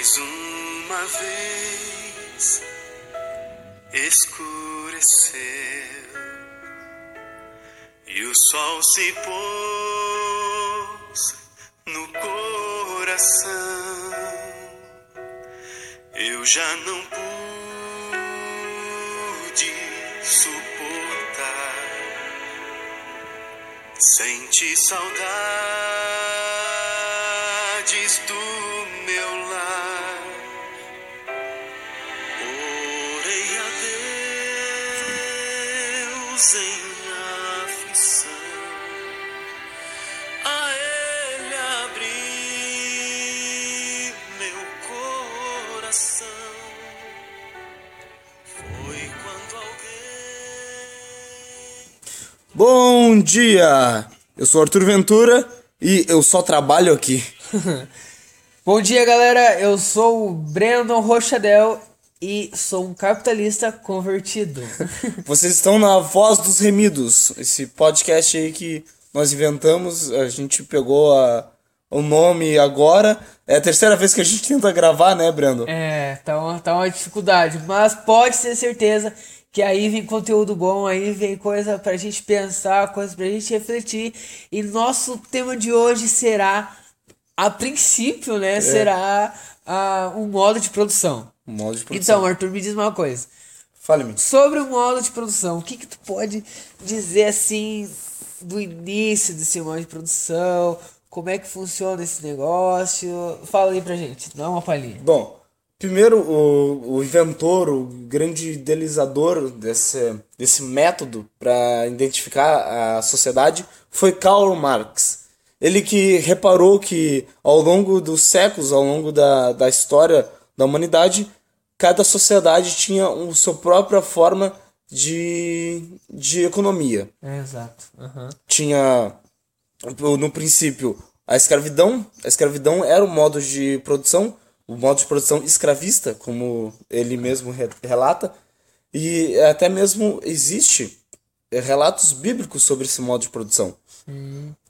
Mais uma vez escureceu e o sol se pôs no coração. Eu já não pude suportar. Senti saudades Bom dia! Eu sou Arthur Ventura e eu só trabalho aqui. Bom dia, galera. Eu sou o Brandon Rochadel e sou um capitalista convertido. Vocês estão na Voz dos Remidos, esse podcast aí que nós inventamos. A gente pegou a- o nome agora. É a terceira vez que a gente tenta gravar, né, Brandon? é, tá uma, tá uma dificuldade, mas pode ter certeza que aí vem conteúdo bom, aí vem coisa pra gente pensar, coisa pra gente refletir. E nosso tema de hoje será, a princípio, né, será ah, um modo de produção. Um modo de produção. Então, Arthur, me diz uma coisa. Fale-me. Sobre o modo de produção, o que, que tu pode dizer assim do início desse modo de produção? Como é que funciona esse negócio? Fala aí pra gente, dá uma palhinha. Bom, primeiro o, o inventor, o grande idealizador desse, desse método para identificar a sociedade foi Karl Marx. Ele que reparou que ao longo dos séculos, ao longo da, da história da humanidade, cada sociedade tinha a sua própria forma de, de economia É, exato. tinha no princípio a escravidão. A escravidão era o modo de produção, o modo de produção escravista, como ele mesmo re- relata, e até mesmo existe eh, relatos bíblicos sobre esse modo de produção.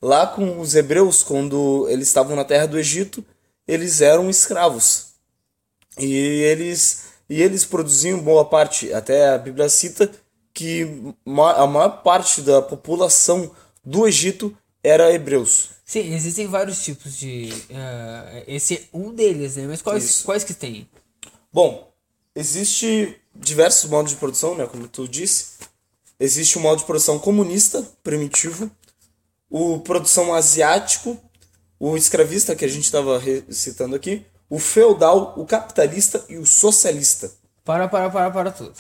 Lá com os hebreus, quando eles estavam na terra do Egito, eles eram escravos. E eles, e eles produziam boa parte, até a Bíblia cita que a maior parte da população do Egito era hebreus. Sim, existem vários tipos de. ah, esse é um deles, né? Mas quais, Isso. quais que tem? Bom, existe diversos modos de produção, né, como tu disse. Existe o modo de produção comunista, primitivo, o produção asiático, o escravista que a gente estava citando aqui, o feudal, o capitalista e o socialista. Para, para, para, para tudo.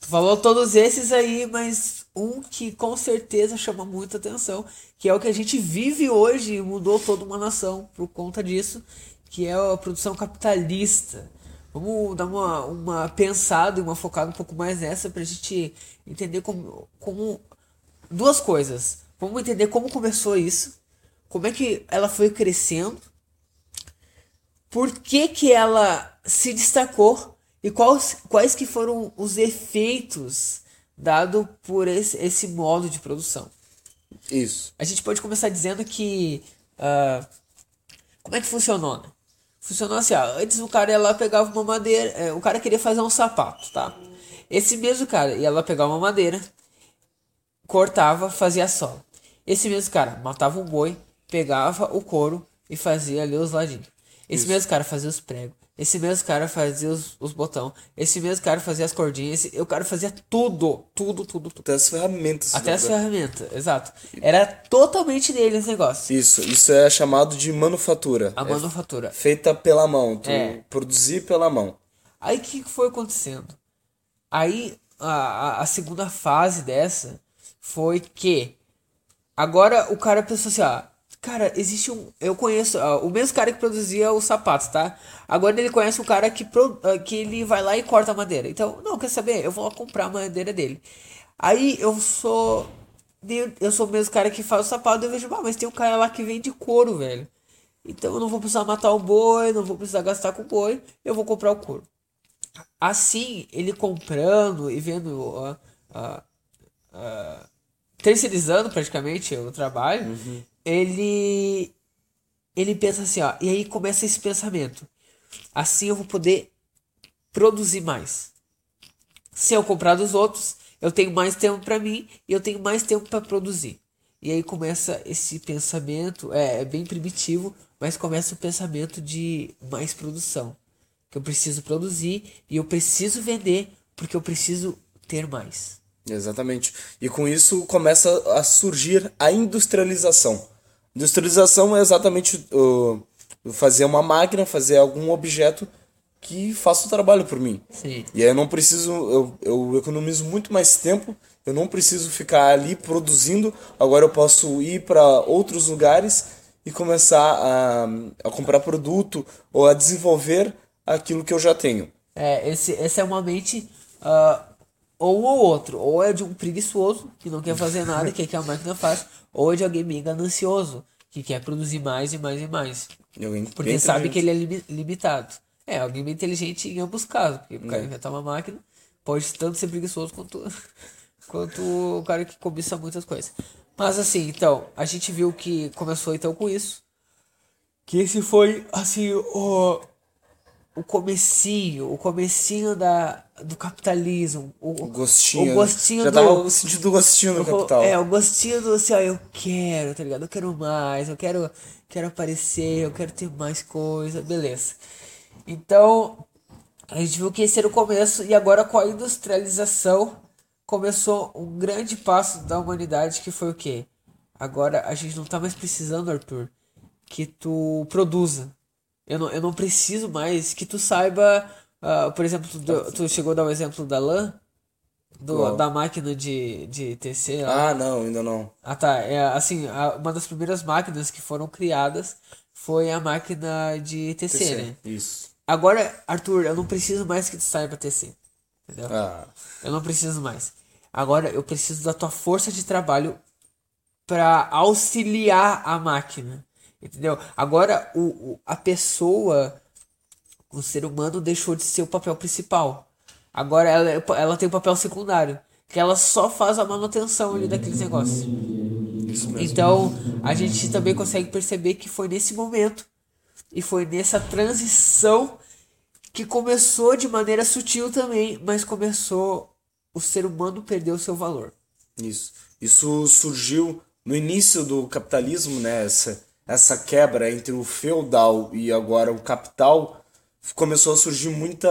Tu falou todos esses aí, mas um que com certeza chama muita atenção, que é o que a gente vive hoje e mudou toda uma nação por conta disso, que é a produção capitalista. Vamos dar uma, uma pensada e uma focada um pouco mais nessa pra gente entender como, como. Duas coisas. Vamos entender como começou isso, como é que ela foi crescendo por que, que ela se destacou e quais, quais que foram os efeitos dados por esse, esse modo de produção. Isso. A gente pode começar dizendo que. ah, como é que funcionou, né? Funcionou assim, ó, antes o cara ia lá pegava uma madeira, é, o cara queria fazer um sapato, tá? Esse mesmo cara ia lá pegar uma madeira, cortava, fazia a sola. Esse mesmo cara matava um boi, pegava o couro e fazia ali os ladinhos. Esse mesmo cara fazia os pregos. Esse mesmo cara fazia os, os botão. Esse mesmo cara fazia as cordinhas. Esse, o cara fazia tudo, tudo, tudo, tudo. Até as ferramentas. Até né? as ferramentas, exato. Era totalmente dele esse negócio. Isso, isso é chamado de manufatura. A É manufatura. feita pela mão, tu É. produzir pela mão. Aí o que foi acontecendo? Aí a, a, a segunda fase dessa foi que agora o cara pensou assim, ó, cara, existe um, eu conheço ó, o mesmo cara que produzia os sapatos, tá? Agora ele conhece um cara que pro, ah, que ele vai lá e corta a madeira. Então, não, quer saber? Eu vou lá comprar a madeira dele. Aí eu sou eu sou o mesmo cara que faz o sapato, eu vejo, ah, mas tem um cara lá que vende couro, velho. Então eu não vou precisar matar o boi, não vou precisar gastar com o boi, eu vou comprar o couro. Assim, ele comprando e vendo, ó, terceirizando praticamente o trabalho, ele ele pensa assim, ó, e aí começa esse pensamento. Assim eu vou poder produzir mais. Se eu comprar dos outros, eu tenho mais tempo para mim e eu tenho mais tempo para produzir. E aí começa esse pensamento, é, é bem primitivo, mas começa o pensamento de mais produção. Que eu preciso produzir e eu preciso vender porque eu preciso ter mais. Exatamente. E com isso começa a surgir a industrialização. Industrialização é exatamente uh, fazer uma máquina, fazer algum objeto que faça o trabalho por mim. Sim. E aí eu não preciso, eu, eu economizo muito mais tempo, eu não preciso ficar ali produzindo, agora eu posso ir para outros lugares e começar a, a comprar produto ou a desenvolver aquilo que eu já tenho. É, esse, essa é uma mente uh, ou ou outro. Ou é de um preguiçoso que não quer fazer nada, quer que a máquina faça, ou é de alguém bem ganancioso que quer produzir mais e mais e mais. E Porque bem sabe que ele é limi- limitado. É, alguém bem inteligente em ambos casos. Porque o cara É. inventar uma máquina pode tanto ser preguiçoso quanto, quanto o cara que cobiça muitas coisas. Mas assim, então, a gente viu que começou então com isso. Que esse foi, assim, o, o comecinho, o comecinho da, do capitalismo. O, O gostinho. O gostinho Já do... tava sentindo o gostinho no o co- capital. É, o gostinho do assim, ó, eu quero, tá ligado? Eu quero mais, eu quero, quero aparecer, eu quero ter mais coisa, beleza. Então, a gente viu que esse era o começo, e agora com a industrialização começou um grande passo da humanidade que foi o quê? Agora a gente não tá mais precisando, Arthur, que tu produza. Eu não, eu não preciso mais que tu saiba, ah, por exemplo, tu, tu chegou a dar o exemplo da lã, do, da máquina de, de TC lá. Ah, não, ainda não. Ah, tá. É, assim, a- uma das primeiras máquinas que foram criadas foi a máquina de TC, TC, né? Isso. Agora, Arthur, eu não preciso mais que tu saiba TC. Entendeu? Ah, Eu não preciso mais. Agora eu preciso da tua força de trabalho para auxiliar a máquina. Entendeu? Agora o, o- a pessoa, o ser humano deixou de ser o papel principal. Agora ela, é- ela tem o papel secundário. Que ela só faz a manutenção ali daqueles negócios. isso mesmo. Então, a gente também consegue perceber que foi nesse momento e foi nessa transição que começou de maneira sutil também, mas começou o ser humano perder o seu valor. Isso. Isso surgiu no início do capitalismo, né? Essa, essa quebra entre o feudal e agora o capital começou a surgir muita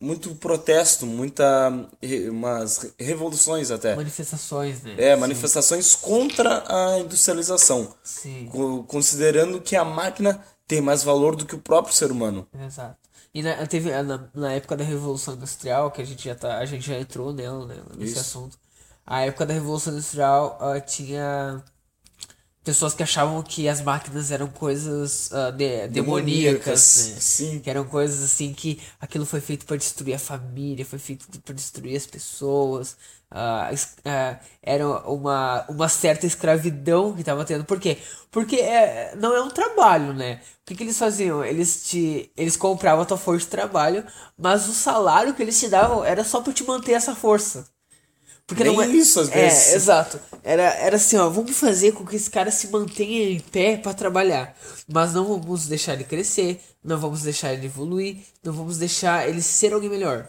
muito protesto, muita umas revoluções até. Manifestações, né? É, manifestações contra a industrialização, Sim, co- considerando que a máquina tem mais valor do que o próprio ser humano. exato. E na, teve, na, na época da Revolução Industrial, que a gente já, tá, a gente já entrou nela, né, nesse Isso. assunto. A época da Revolução Industrial ah, tinha pessoas que achavam que as máquinas eram coisas ah, de- demoníacas, né? Sim. Que eram coisas assim que aquilo foi feito para destruir a família, foi feito para destruir as pessoas. es- ah, era uma, uma certa escravidão que tava tendo. Por quê? Porque é, não é um trabalho, né? O que, que eles faziam? Eles te eles compravam a tua força de trabalho, mas o salário que eles te davam era só para te manter essa força. Porque Nem não é isso, às vezes. É, exato. Era, era assim, ó, vamos fazer com que esse cara se mantenha em pé para trabalhar, mas não vamos deixar ele crescer, não vamos deixar ele evoluir, não vamos deixar ele ser alguém melhor.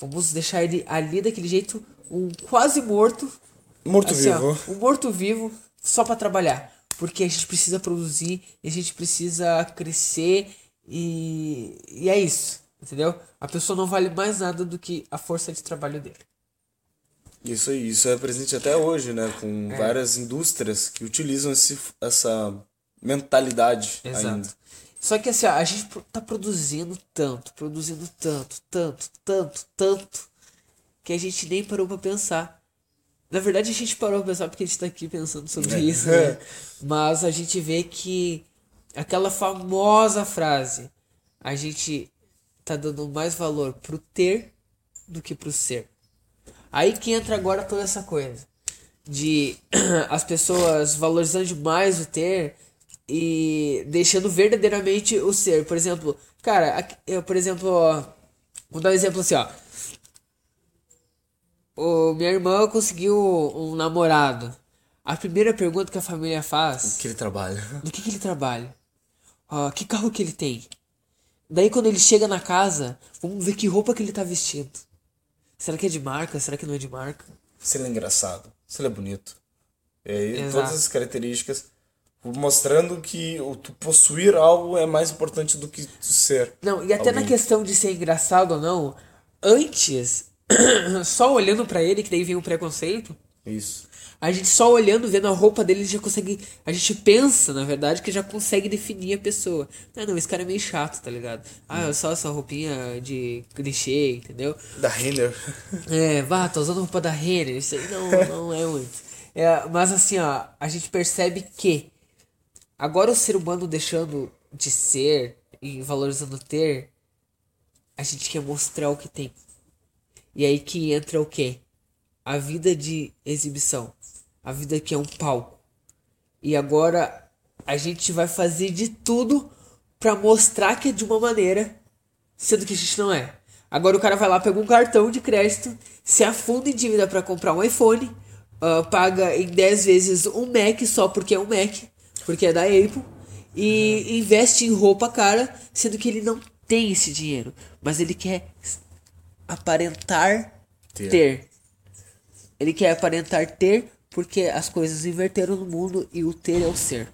Vamos deixar ele ali daquele jeito, um quase morto, assim, ó, Morto-vivo. um morto-vivo só para trabalhar, porque a gente precisa produzir, a gente precisa crescer e e é isso, entendeu? A pessoa não vale mais nada do que a força de trabalho dele. Isso aí, isso é presente até hoje, né? É. Com várias indústrias que utilizam esse, essa mentalidade Exato. ainda. Só que assim, ó, a gente tá produzindo tanto, produzindo tanto, tanto, tanto, tanto, que a gente nem parou pra pensar. Na verdade, a gente parou pra pensar porque a gente tá aqui pensando sobre isso, né? Mas a gente vê que aquela famosa frase, a gente tá dando mais valor pro ter do que pro ser. Aí que entra agora toda essa coisa de as pessoas valorizando demais o ter e deixando verdadeiramente o ser. Por exemplo, cara, aqui- eu, por exemplo, ó, vou dar um exemplo assim, ó. O, minha irmã conseguiu um namorado. A primeira pergunta que a família faz Que ele trabalha. do que, que ele trabalha? Ó, que carro que ele tem? Daí quando ele chega na casa, vamos ver que roupa que ele tá vestindo. Será que é de marca? Será que não é de marca? Se ele é engraçado, se ele é bonito. E aí, Exato. todas as características mostrando que o tu possuir algo é mais importante do que tu ser. Não, e até na alguém. questão de ser engraçado ou não, antes, só olhando pra ele, que daí vem o preconceito, Isso. A gente só olhando, vendo a roupa dele, já consegue. A gente pensa, na verdade, que já consegue definir a pessoa. Não, não, esse cara é meio chato, tá ligado? Ah, é só essa roupinha de clichê, entendeu? Da Renner. É, vá, tá usando roupa da Renner, isso aí não, não é muito. É, mas assim, ó, a gente percebe que agora o ser humano deixando de ser e valorizando ter, a gente quer mostrar o que tem. E aí que entra o quê? A vida de exibição. A vida que é um palco. E agora a gente vai fazer de tudo pra mostrar que é de uma maneira, sendo que a gente não é. Agora o cara vai lá, pega um cartão de crédito, se afunda em dívida pra comprar um iPhone, ah, paga em 10 vezes um Mac só porque é um Mac, porque é da Apple, e investe em roupa cara, sendo que ele não tem esse dinheiro, mas ele quer aparentar Ter. ter. Ele quer aparentar ter porque as coisas inverteram no mundo e o ter é o ser.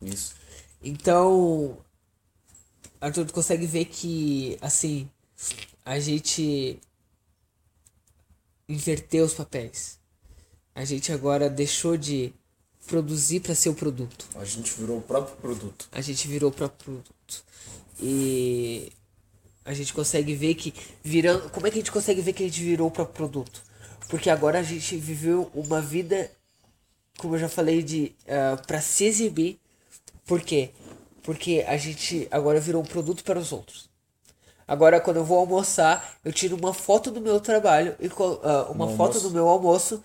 Isso. Então, Arthur, tu consegue ver que, assim, a gente inverteu os papéis. A gente agora deixou de produzir para ser o produto. A gente virou o próprio produto. A gente virou o próprio produto. E a gente consegue ver que virando, como é que a gente consegue ver que a gente virou o próprio produto? Porque agora a gente viveu uma vida, como eu já falei, de uh, para se exibir. Por quê? Porque a gente agora virou um produto para os outros. Agora, quando eu vou almoçar, eu tiro uma foto do meu trabalho e ah, uma No foto almoço. do meu almoço.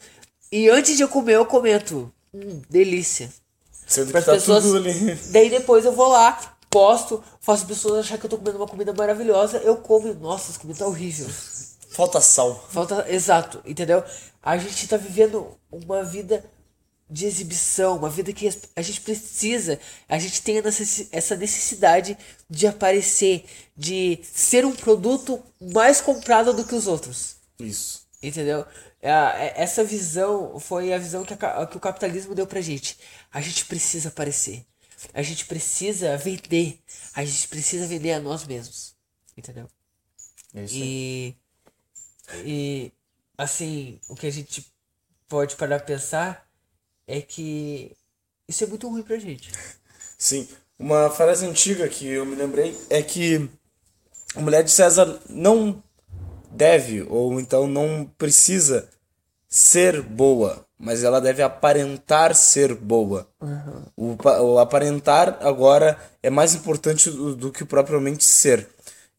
E antes de eu comer, eu comento. Hum, delícia. Sendo que tá pessoas. tudo ali. Daí depois eu vou lá, posto, faço as pessoas achar que eu tô comendo uma comida maravilhosa. Eu como nossa, essa comida tá horrível. Falta sal. Falta. Exato, entendeu? A gente tá vivendo uma vida de exibição, uma vida que a gente precisa, a gente tem essa necessidade de aparecer, de ser um produto mais comprado do que os outros. Isso. Entendeu? É, é- Essa visão foi a visão que, a que o capitalismo deu pra gente. A gente precisa aparecer. A gente precisa vender. A gente precisa vender a nós mesmos. Entendeu? É isso. E, e assim, o que a gente pode parar pra pensar é que isso é muito ruim pra gente. Sim. Uma frase antiga que eu me lembrei é que a mulher de César não deve, ou então não precisa ser boa, mas ela deve aparentar ser boa. O, pa- o aparentar agora é mais importante do, do que propriamente ser.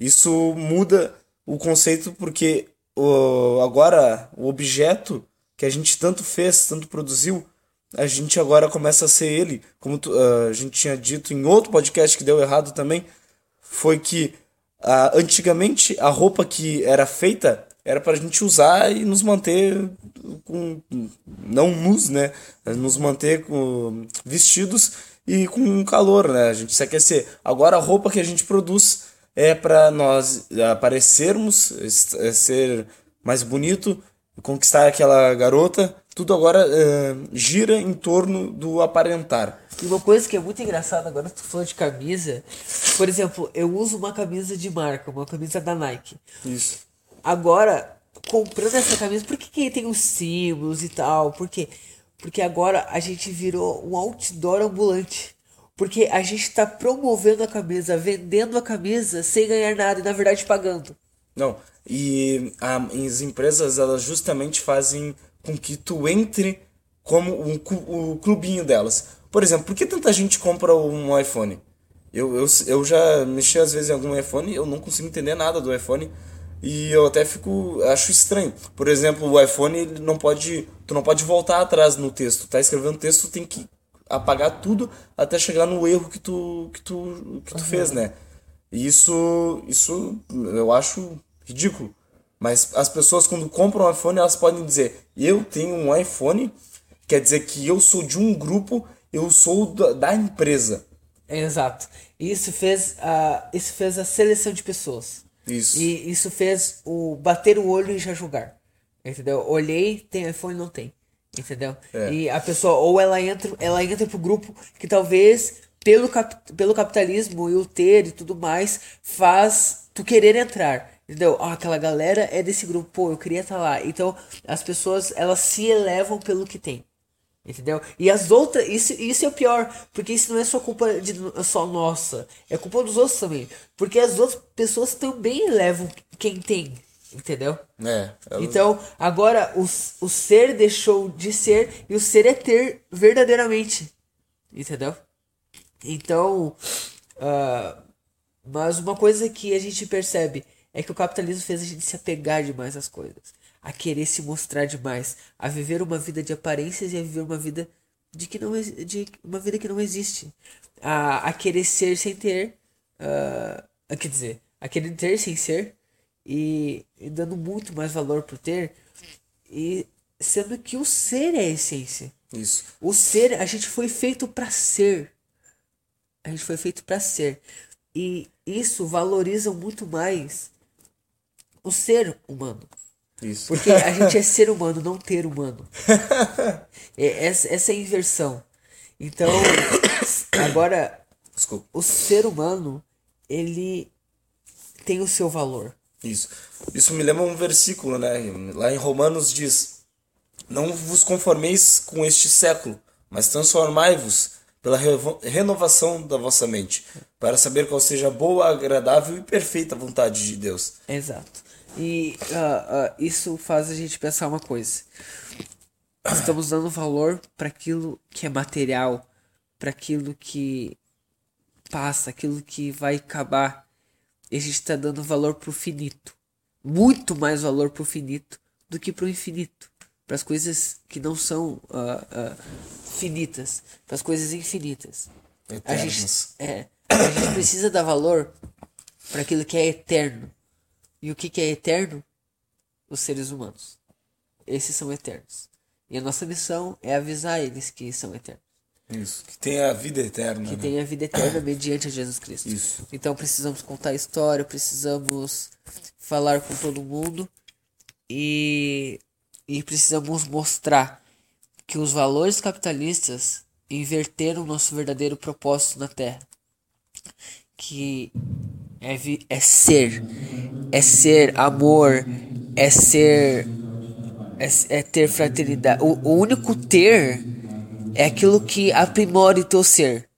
Isso muda o conceito porque o, agora o objeto que a gente tanto fez, tanto produziu, a gente agora começa a ser ele, como tu- ah, a gente tinha dito em outro podcast que deu errado também, foi que ah, antigamente a roupa que era feita era pra gente usar e nos manter com não nus, né? Nos manter com vestidos e com calor, né? A gente se aquecer. Agora a roupa que a gente produz é pra nós aparecermos, es- é, ser mais bonito, conquistar aquela garota. Tudo agora eh, gira em torno do aparentar. E uma coisa que é muito engraçada agora, tu falou de camisa. Por exemplo, eu uso uma camisa de marca, uma camisa da Nike. Isso. Agora, comprando essa camisa, por que, que tem os símbolos e tal? Por quê? Porque agora a gente virou um outdoor ambulante. Porque a gente tá promovendo a camisa, vendendo a camisa sem ganhar nada e na verdade pagando. Não, e a- as empresas elas justamente fazem com que tu entre como cu- o clubinho delas. Por exemplo, por que tanta gente compra um iPhone? Eu, eu, eu já mexi às vezes em algum iPhone eu não consigo entender nada do iPhone e eu até fico acho estranho. Por exemplo, o iPhone ele não pode tu não pode voltar atrás no texto. Tá escrevendo texto, tem que apagar tudo até chegar no erro que tu que tu que tu fez, né? E isso isso eu acho ridículo. Mas as pessoas quando compram um iPhone, elas podem dizer: "Eu tenho um iPhone", quer dizer que eu sou de um grupo, eu sou da, da empresa. Exato. Isso fez a, isso fez a seleção de pessoas. Isso. E isso fez o bater o olho e já julgar. Entendeu? Olhei, tem iPhone, não tem. Entendeu? É. E a pessoa, ou ela entra, ela entra pro grupo que talvez, pelo, cap, pelo capitalismo e o ter e tudo mais, faz tu querer entrar. Entendeu? Ah, aquela galera é desse grupo, pô, eu queria estar lá. Então, as pessoas, elas se elevam pelo que tem. Entendeu? E as outras, isso, isso é o pior, porque isso não é só culpa de só nossa, é culpa dos outros também. Porque as outras pessoas também elevam quem tem, entendeu? É. ela- Então, agora o, o ser deixou de ser e o ser é ter verdadeiramente. Entendeu? Então, ah, mas uma coisa que a gente percebe é que o capitalismo fez a gente se apegar demais às coisas, a querer se mostrar demais, a viver uma vida de aparências e a viver uma vida de que não de uma vida que não existe, a, a querer ser sem ter, a- quer dizer, a querer ter sem ser e, e dando muito mais valor pro ter e sendo que o ser é a essência. Isso. O ser, a gente foi feito pra ser. A gente foi feito pra ser. E isso valoriza muito mais o ser humano. Isso. Porque a gente é ser humano, não ter humano. É, essa, essa é a inversão. Então, agora, Desculpa. o ser humano, ele tem o seu valor. Isso. Isso me lembra um versículo, né? Lá em Romanos diz: Não vos conformeis com este século, mas transformai-vos pela renovação da vossa mente, para saber qual seja a boa, agradável e perfeita vontade de Deus. Exato. E ah, ah, isso faz a gente pensar uma coisa. Estamos dando valor para aquilo que é material, para aquilo que passa, aquilo que vai acabar. E a gente está dando valor pro finito. Muito mais valor pro finito do que pro infinito. Para as coisas que não são ah, ah, finitas, para as coisas infinitas. A gente, é, a gente precisa dar valor para aquilo que é eterno. E o que, que é eterno? Os seres humanos. Esses são eternos. E a nossa missão é avisar eles que são eternos. Isso. Que tem a vida eterna. Que né? tem a vida eterna mediante a Jesus Cristo. Isso. Então precisamos contar a história, precisamos falar com todo mundo e, e precisamos mostrar que os valores capitalistas inverteram nosso verdadeiro propósito na Terra. Que é, vi- é ser, é ser amor, é ser, é, é ter fraternidade. O, o único ter é aquilo que aprimora o teu ser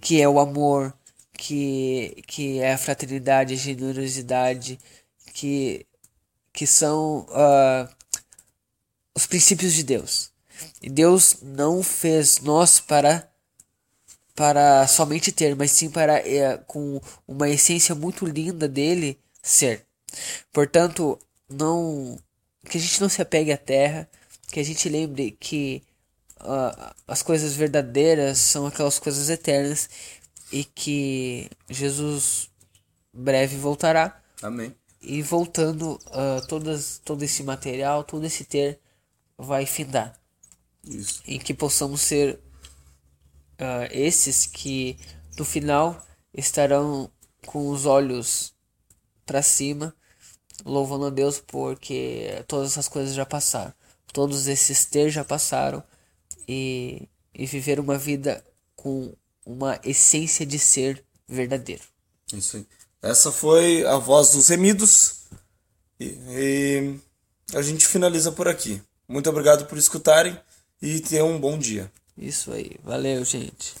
que é o amor, que, que é a fraternidade, a generosidade, que, que são ah, os princípios de Deus. E Deus não fez nós para para somente ter, mas sim para eh, com uma essência muito linda dele ser. Portanto, não que a gente não se apegue à terra, que a gente lembre que ah, as coisas verdadeiras são aquelas coisas eternas e que Jesus breve voltará Amém. e voltando ah, todas todo esse material, todo esse ter vai findar Isso. e que possamos ser ah, esses que no final estarão com os olhos para cima, louvando a Deus porque todas essas coisas já passaram, todos esses ter já passaram e, e viver uma vida com uma essência de ser verdadeiro. Isso aí. Essa foi a voz dos remidos. E, e a gente finaliza por aqui. Muito obrigado por escutarem e tenham um bom dia. Isso aí, valeu, gente.